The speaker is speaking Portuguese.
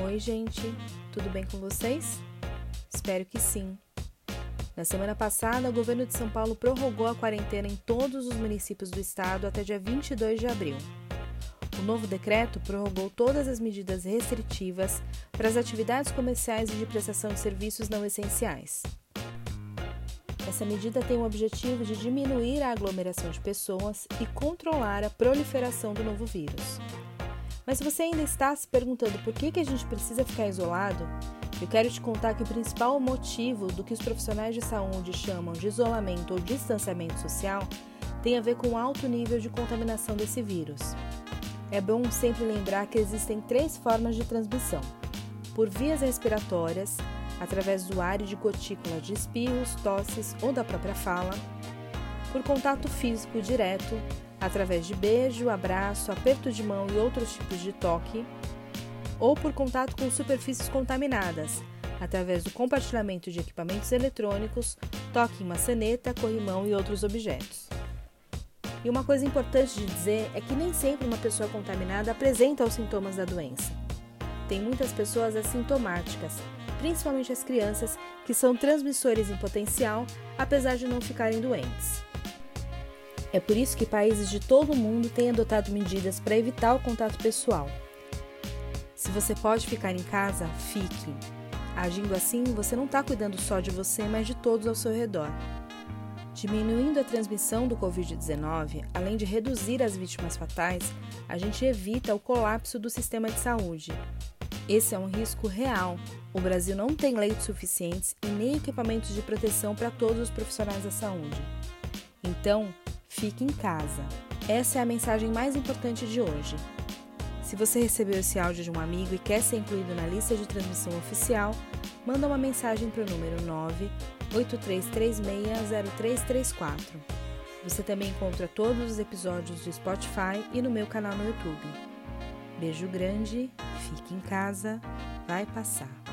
Oi, gente, tudo bem com vocês? Espero que sim. Na semana passada, o governo de São Paulo prorrogou a quarentena em todos os municípios do estado até dia 22 de abril. O novo decreto prorrogou todas as medidas restritivas para as atividades comerciais e de prestação de serviços não essenciais. Essa medida tem o objetivo de diminuir a aglomeração de pessoas e controlar a proliferação do novo vírus. Mas se você ainda está se perguntando por que, que a gente precisa ficar isolado, eu quero te contar que o principal motivo do que os profissionais de saúde chamam de isolamento ou distanciamento social tem a ver com o alto nível de contaminação desse vírus. É bom sempre lembrar que existem três formas de transmissão: por vias respiratórias, através do ar e de gotícula de espirros, tosses ou da própria fala, por contato físico direto, através de beijo, abraço, aperto de mão e outros tipos de toque, ou por contato com superfícies contaminadas, através do compartilhamento de equipamentos eletrônicos, toque em maçaneta, corrimão e outros objetos. E uma coisa importante de dizer é que nem sempre uma pessoa contaminada apresenta os sintomas da doença. Tem muitas pessoas assintomáticas, principalmente as crianças, que são transmissores em potencial, apesar de não ficarem doentes. É por isso que países de todo o mundo têm adotado medidas para evitar o contato pessoal. Se você pode ficar em casa, fique. Agindo assim, você não está cuidando só de você, mas de todos ao seu redor. Diminuindo a transmissão do Covid-19, além de reduzir as vítimas fatais, a gente evita o colapso do sistema de saúde. Esse é um risco real. O Brasil não tem leitos suficientes e nem equipamentos de proteção para todos os profissionais da saúde. Então, Fique em casa. Essa é a mensagem mais importante de hoje. Se você recebeu esse áudio de um amigo e quer ser incluído na lista de transmissão oficial, manda uma mensagem para o número 983360334. Você também encontra todos os episódios do Spotify e no meu canal no YouTube. Beijo grande, fique em casa, vai passar.